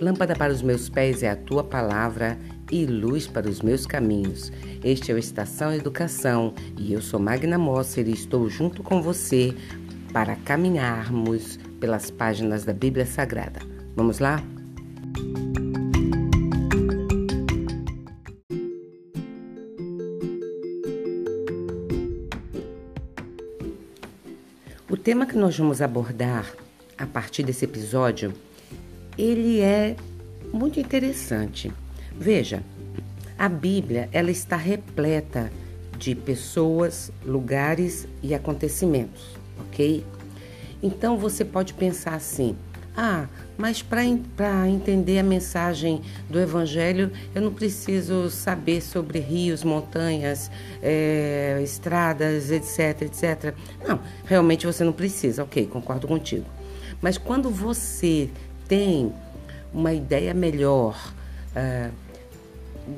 Lâmpada para os meus pés é a tua palavra e luz para os meus caminhos. Este é o Estação Educação e eu sou Magna Mosser e estou junto com você para caminharmos pelas páginas da Bíblia Sagrada. Vamos lá? O tema que nós vamos abordar a partir desse episódio ele é muito interessante. Veja, a Bíblia ela está repleta de pessoas, lugares e acontecimentos, ok? Então você pode pensar assim: ah, mas para entender a mensagem do Evangelho eu não preciso saber sobre rios, montanhas, é, estradas, etc, etc. Não, realmente você não precisa, ok, concordo contigo. Mas quando você tem uma ideia melhor uh,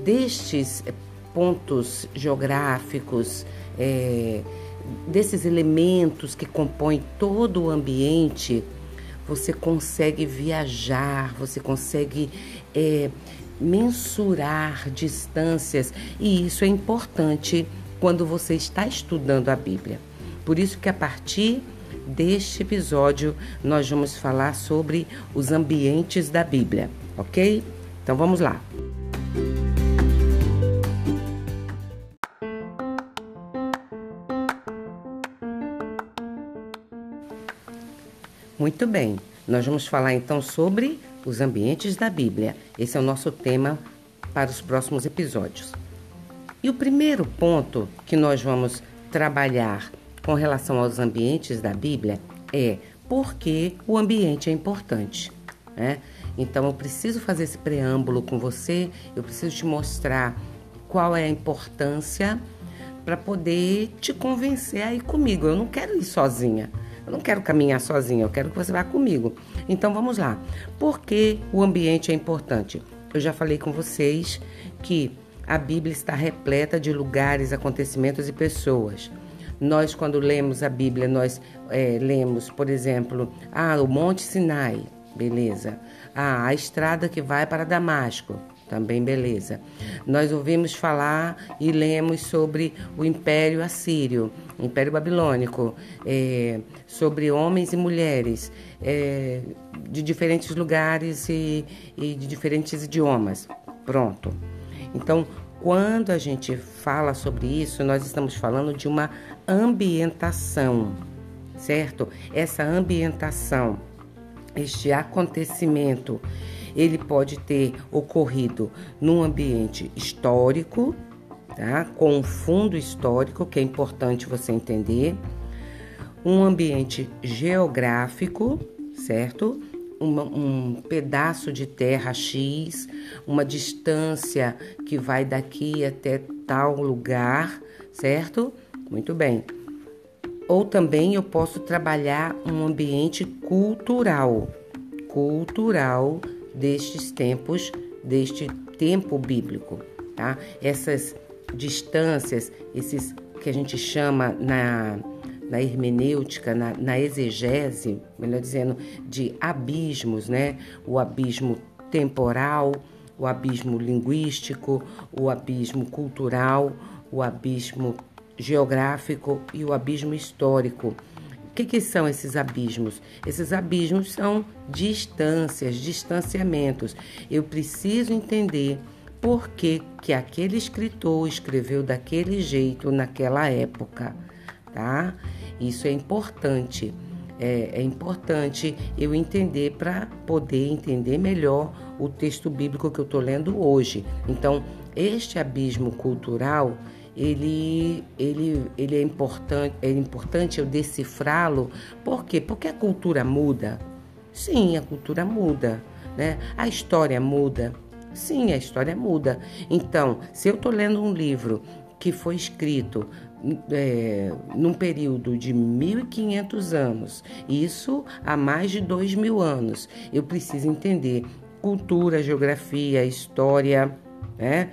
destes pontos geográficos, é, desses elementos que compõem todo o ambiente, você consegue viajar, você consegue é, mensurar distâncias e isso é importante quando você está estudando a Bíblia. Por isso que a partir deste episódio nós vamos falar sobre os ambientes da Bíblia, ok? Então vamos lá. Muito bem, nós vamos falar então sobre os ambientes da Bíblia. Esse é o nosso tema para os próximos episódios. E o primeiro ponto que nós vamos trabalhar com relação aos ambientes da Bíblia é porque o ambiente é importante. Né? Então eu preciso fazer esse preâmbulo com você, eu preciso te mostrar qual é a importância para poder te convencer a ir comigo. Eu não quero ir sozinha. Eu não quero caminhar sozinha, eu quero que você vá comigo. Então vamos lá. Por que o ambiente é importante? Eu já falei com vocês que a Bíblia está repleta de lugares, acontecimentos e pessoas. Nós, quando lemos a Bíblia, nós é, lemos, por exemplo, ah, o Monte Sinai, beleza. Ah, a estrada que vai para Damasco, também beleza. Nós ouvimos falar e lemos sobre o Império Assírio, Império Babilônico, é, sobre homens e mulheres é, de diferentes lugares e, e de diferentes idiomas. Pronto. Então, quando a gente fala sobre isso, nós estamos falando de uma ambientação, certo? Essa ambientação, este acontecimento, ele pode ter ocorrido num ambiente histórico, tá? Com um fundo histórico, que é importante você entender, um ambiente geográfico, certo? Uma, um pedaço de terra X, uma distância que vai daqui até tal lugar, certo? Muito bem. Ou também eu posso trabalhar um ambiente cultural, cultural destes tempos, deste tempo bíblico, tá? Essas distâncias, esses que a gente chama na na hermenêutica, na, na exegese, melhor dizendo, de abismos, né? O abismo temporal, o abismo linguístico, o abismo cultural, o abismo geográfico e o abismo histórico. O que, que, são esses abismos? Esses abismos são distâncias, distanciamentos. Eu preciso entender por que, que aquele escritor escreveu daquele jeito naquela época, tá? Isso é importante. É, é importante eu entender para poder entender melhor o texto bíblico que eu estou lendo hoje. Então, este abismo cultural, ele, ele, ele é importante, é importante eu decifrá-lo. Por quê? Porque a cultura muda. Sim, a cultura muda, né? A história muda. Sim, a história muda. Então, se eu estou lendo um livro que foi escrito é, num período de 1.500 anos, isso há mais de 2.000 anos. Eu preciso entender cultura, geografia, história, né,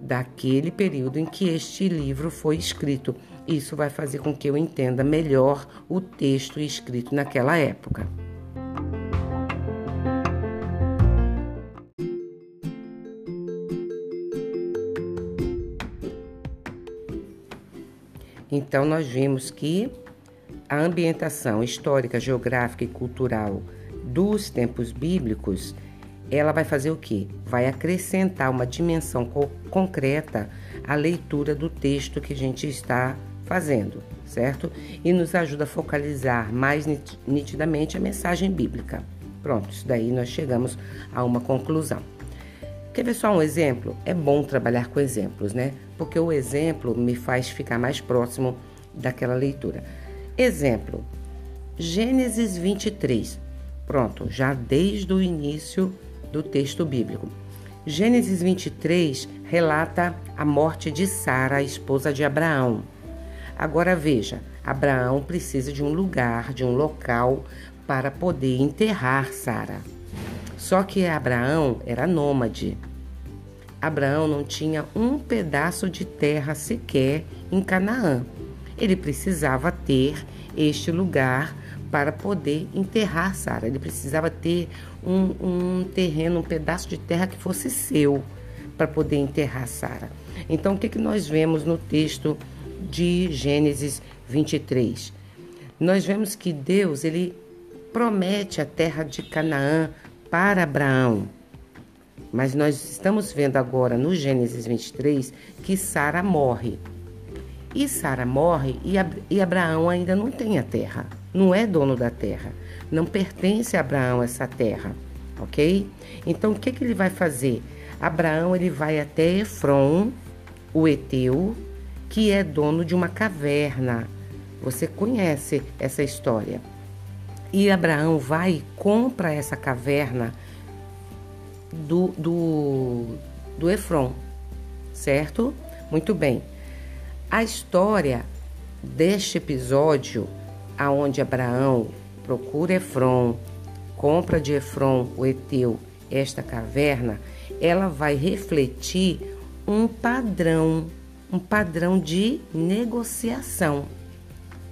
daquele período em que este livro foi escrito. Isso vai fazer com que eu entenda melhor o texto escrito naquela época. Então nós vimos que a ambientação histórica, geográfica e cultural dos tempos bíblicos, ela vai fazer o quê? Vai acrescentar uma dimensão co concreta à leitura do texto que a gente está fazendo, certo? E nos ajuda a focalizar mais nitidamente a mensagem bíblica. Pronto, isso daí nós chegamos a uma conclusão. Quer ver só um exemplo? É bom trabalhar com exemplos, né? Porque o exemplo me faz ficar mais próximo daquela leitura. Exemplo: Gênesis 23. Pronto, já desde o início do texto bíblico. Gênesis 23 relata a morte de Sara, a esposa de Abraão. Agora veja, Abraão precisa de um lugar, de um local para poder enterrar Sara. Só que Abraão era nômade. Abraão não tinha um pedaço de terra sequer em Canaã. Ele precisava ter este lugar para poder enterrar Sara. Ele precisava ter um, um, terreno, um pedaço de terra que fosse seu para poder enterrar Sara. Então, o que, que nós vemos no texto de Gênesis 23? Nós vemos que Deus ele promete a terra de Canaã para Abraão. Mas nós estamos vendo agora no Gênesis 23 que Sara morre. E Sara morre e Abraão ainda não tem a terra não é dono da terra. Não pertence a Abraão essa terra, ok? Então o que, que ele vai fazer? Abraão ele vai até Efron, o Eteu, que é dono de uma caverna. Você conhece essa história. E Abraão vai e compra essa caverna do, do, do Efron, certo? Muito bem. A história deste episódio aonde Abraão procura Efron, compra de Efron, o Eteu, esta caverna, ela vai refletir um padrão, um padrão de negociação.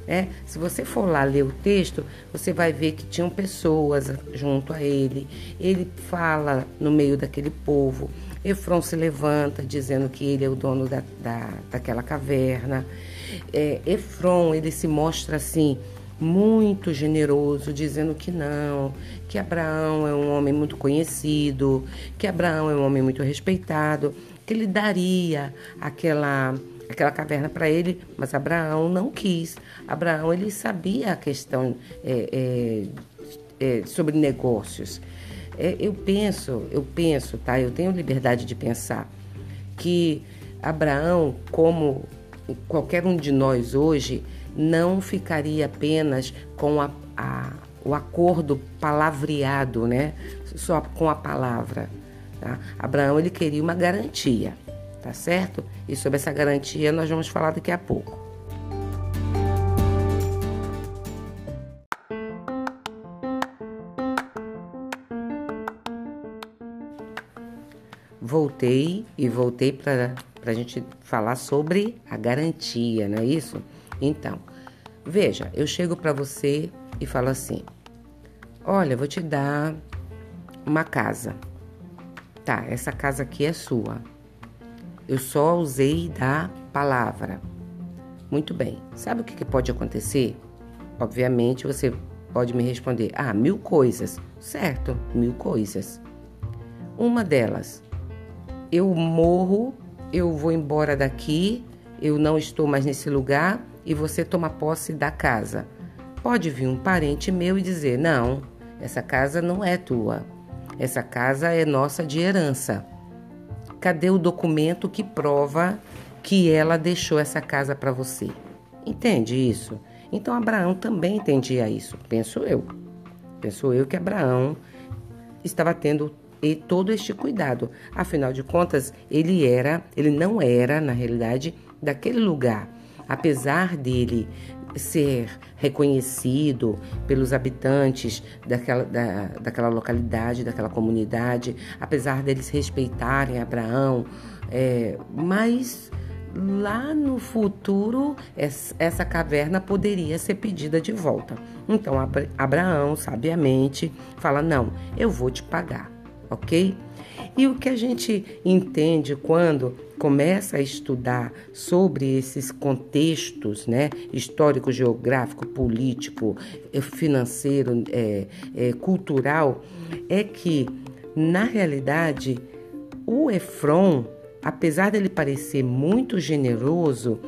É, se você for lá ler o texto, você vai ver que tinham pessoas junto a ele. Ele fala no meio daquele povo. Efron se levanta dizendo que ele é o dono da, da, daquela caverna. É, Efron ele se mostra assim muito generoso, dizendo que não, que Abraão é um homem muito conhecido, que Abraão é um homem muito respeitado, que ele daria aquela aquela caverna para ele, mas Abraão não quis. Abraão ele sabia a questão é, é, é, sobre negócios. É, eu penso, eu penso, tá? Eu tenho liberdade de pensar que Abraão, como qualquer um de nós hoje, não ficaria apenas com a, a, o acordo palavreado, né? Só com a palavra. Tá? Abraão ele queria uma garantia, tá certo? E sobre essa garantia nós vamos falar daqui a pouco. Voltei e voltei para a gente falar sobre a garantia, não é isso? Então, veja, eu chego para você e falo assim: Olha, vou te dar uma casa. Tá, essa casa aqui é sua. Eu só usei da palavra. Muito bem. Sabe o que, que pode acontecer? Obviamente você pode me responder: Ah, mil coisas. Certo, mil coisas. Uma delas, eu morro, eu vou embora daqui, eu não estou mais nesse lugar e você toma posse da casa. Pode vir um parente meu e dizer: não, essa casa não é tua. Essa casa é nossa de herança. Cadê o documento que prova que ela deixou essa casa para você? Entende isso? Então Abraão também entendia isso, penso eu. Penso eu que Abraão estava tendo todo este cuidado. Afinal de contas, ele era, ele não era, na realidade, daquele lugar apesar dele ser reconhecido pelos habitantes daquela, da, daquela localidade, daquela comunidade, apesar deles respeitarem Abraão, é, mas lá no futuro essa caverna poderia ser pedida de volta. Então Abraão, sabiamente, fala: Não, eu vou te pagar, ok? E o que a gente entende quando começa a estudar sobre esses contextos, né, histórico, geográfico, político, eh, financeiro, é, é, cultural, é que na realidade o Efron, apesar dele parecer muito generoso,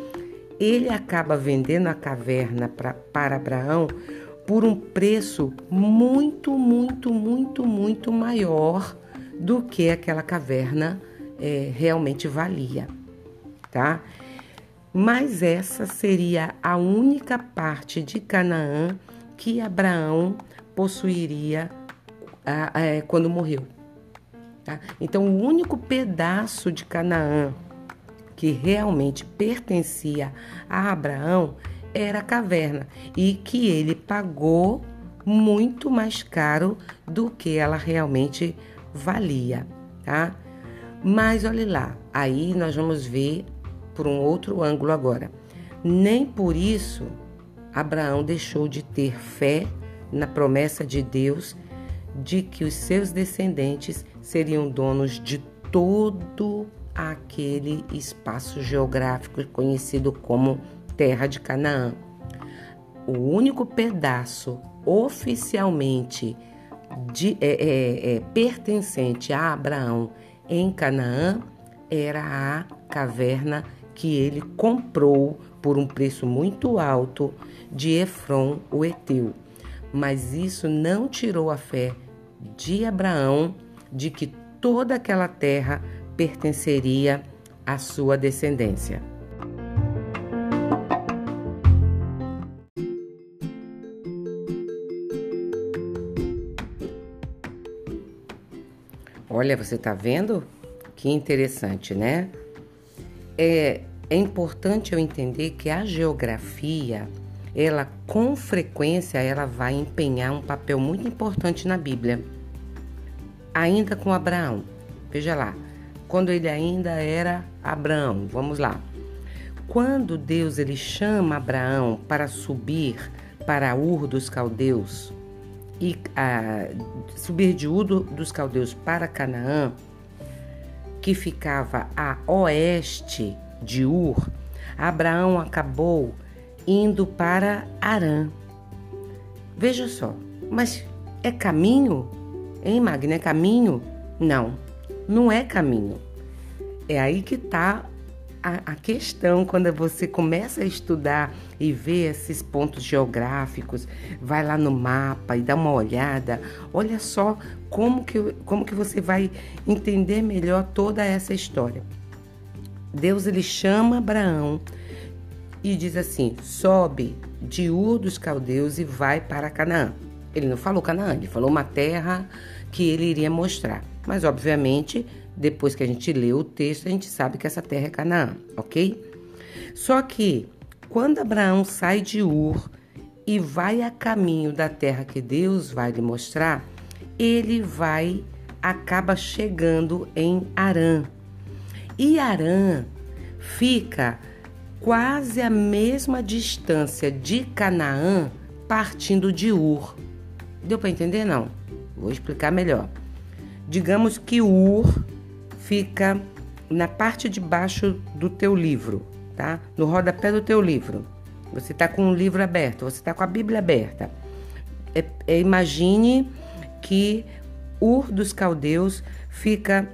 ele acaba vendendo a caverna pra, para Abraão por um preço muito, muito, muito, muito maior do que aquela caverna é, realmente valia, tá? Mas essa seria a única parte de Canaã que Abraão possuiria é, quando morreu. Tá? Então, o único pedaço de Canaã que realmente pertencia a Abraão era a caverna e que ele pagou muito mais caro do que ela realmente valia, tá? Mas olhe lá, aí nós vamos ver por um outro ângulo agora. Nem por isso Abraão deixou de ter fé na promessa de Deus de que os seus descendentes seriam donos de todo aquele espaço geográfico conhecido como Terra de Canaã. O único pedaço oficialmente de, é, é, é, pertencente a Abraão em Canaã era a caverna que ele comprou por um preço muito alto de Efron, o Eteu. Mas isso não tirou a fé de Abraão de que toda aquela terra pertenceria à sua descendência. Olha, você está vendo? Que interessante, né? É, é importante eu entender que a geografia, ela com frequência, ela vai empenhar um papel muito importante na Bíblia. Ainda com Abraão. Veja lá, quando ele ainda era Abraão, vamos lá. Quando Deus ele chama Abraão para subir para Ur dos Caldeus, e a, subir de Udo dos Caldeus para Canaã, que ficava a oeste de Ur, Abraão acabou indo para Arã. Veja só, mas é caminho? Hein, Magna? É caminho? Não, não é caminho. É aí que está a, a questão quando você começa a estudar e ver esses pontos geográficos, vai lá no mapa e dá uma olhada, olha só como que, como que você vai entender melhor toda essa história. Deus ele chama Abraão e diz assim: sobe de Ur dos Caldeus e vai para Canaã. Ele não falou Canaã, ele falou uma terra que ele iria mostrar. Mas, obviamente, depois que a gente lê o texto, a gente sabe que essa terra é Canaã, ok? Só que quando Abraão sai de Ur e vai a caminho da terra que Deus vai lhe mostrar, ele vai, acaba chegando em Arã. E Arã fica quase a mesma distância de Canaã partindo de Ur. Deu para entender não? Vou explicar melhor. Digamos que Ur fica na parte de baixo do teu livro, tá? No rodapé do teu livro. Você está com o livro aberto, você está com a Bíblia aberta. É, é, imagine que Ur dos Caldeus fica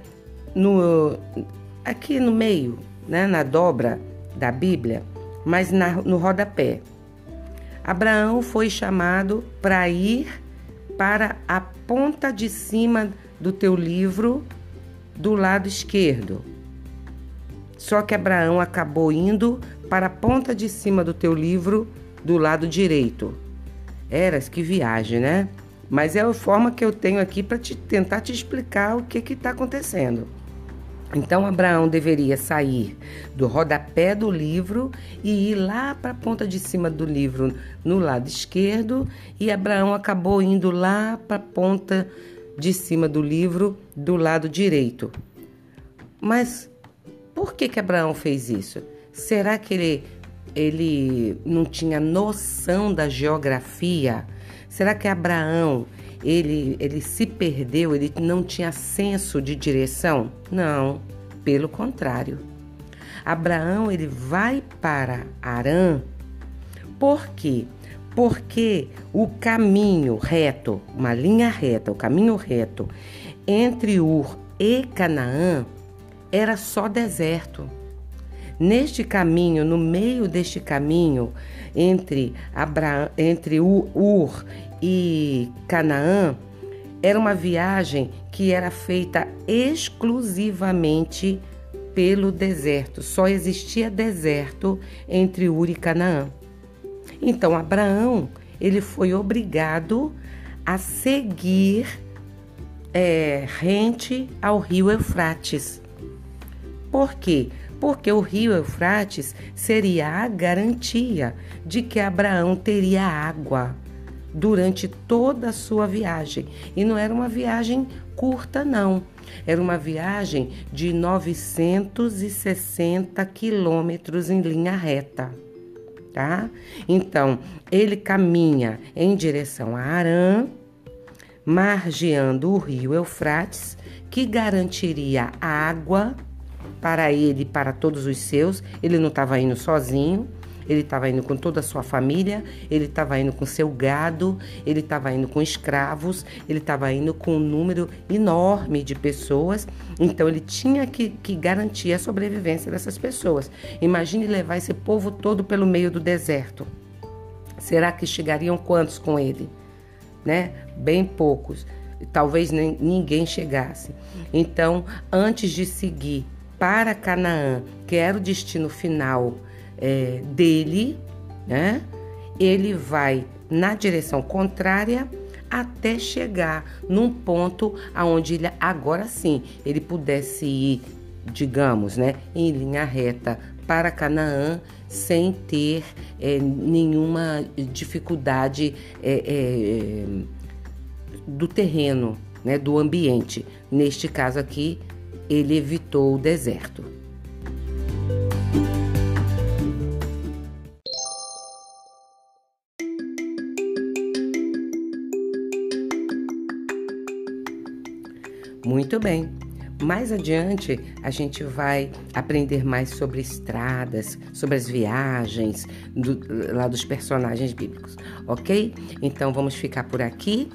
no aqui no meio, né, na dobra da Bíblia, mas na, no rodapé. Abraão foi chamado para ir para a ponta de cima do teu livro do lado esquerdo. Só que Abraão acabou indo para a ponta de cima do teu livro do lado direito. Eras que viagem, né? Mas é a forma que eu tenho aqui para te, tentar te explicar o que está acontecendo. Então Abraão deveria sair do rodapé do livro e ir lá para a ponta de cima do livro no lado esquerdo, e Abraão acabou indo lá para a ponta de cima do livro do lado direito. Mas por que que Abraão fez isso? Será que ele ele não tinha noção da geografia? Será que Abraão ele, ele se perdeu, ele não tinha senso de direção? Não, pelo contrário. Abraão ele vai para Arã, por quê? Porque o caminho reto, uma linha reta, o caminho reto entre Ur e Canaã era só deserto. Neste caminho, no meio deste caminho entre, entre Ur e Canaã, era uma viagem que era feita exclusivamente pelo deserto. Só existia deserto entre Ur e Canaã. Então Abraão ele foi obrigado a seguir é, rente ao rio Eufrates. Por quê? Porque o rio Eufrates seria a garantia de que Abraão teria água durante toda a sua viagem. E não era uma viagem curta, não. Era uma viagem de 960 quilômetros em linha reta tá? Então, ele caminha em direção a Arã, margeando o rio Eufrates, que garantiria água para ele e para todos os seus. Ele não estava indo sozinho, ele estava indo com toda a sua família, ele estava indo com seu gado, ele estava indo com escravos, ele estava indo com um número enorme de pessoas. Então ele tinha que, que garantir a sobrevivência dessas pessoas. Imagine levar esse povo todo pelo meio do deserto. Será que chegariam quantos com ele? Né? Bem poucos. Talvez nem, ninguém chegasse. Então, antes de seguir para Canaã, que era o destino final é, dele, né? Ele vai na direção contrária até chegar num ponto aonde ele agora sim ele pudesse ir, digamos, né, em linha reta para Canaã sem ter é, nenhuma dificuldade é, é, do terreno, né, do ambiente. Neste caso aqui, ele evitou o deserto. Muito bem. Mais adiante, a gente vai aprender mais sobre estradas, sobre as viagens do, lá dos personagens bíblicos, ok? Então vamos ficar por aqui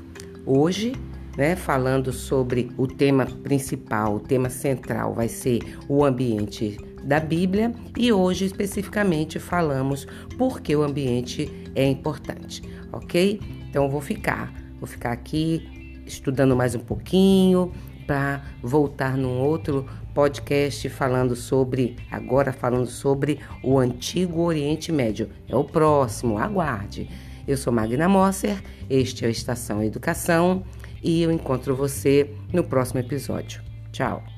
hoje, né? Falando sobre o tema principal, o tema central vai ser o ambiente da Bíblia e hoje especificamente falamos por que o ambiente é importante, ok? Então vou ficar, vou ficar aqui estudando mais um pouquinho para voltar num outro podcast falando sobre, agora falando sobre o antigo Oriente Médio. É o próximo, aguarde. Eu sou Magna Mosser, este é o Estação Educação e eu encontro você no próximo episódio. Tchau!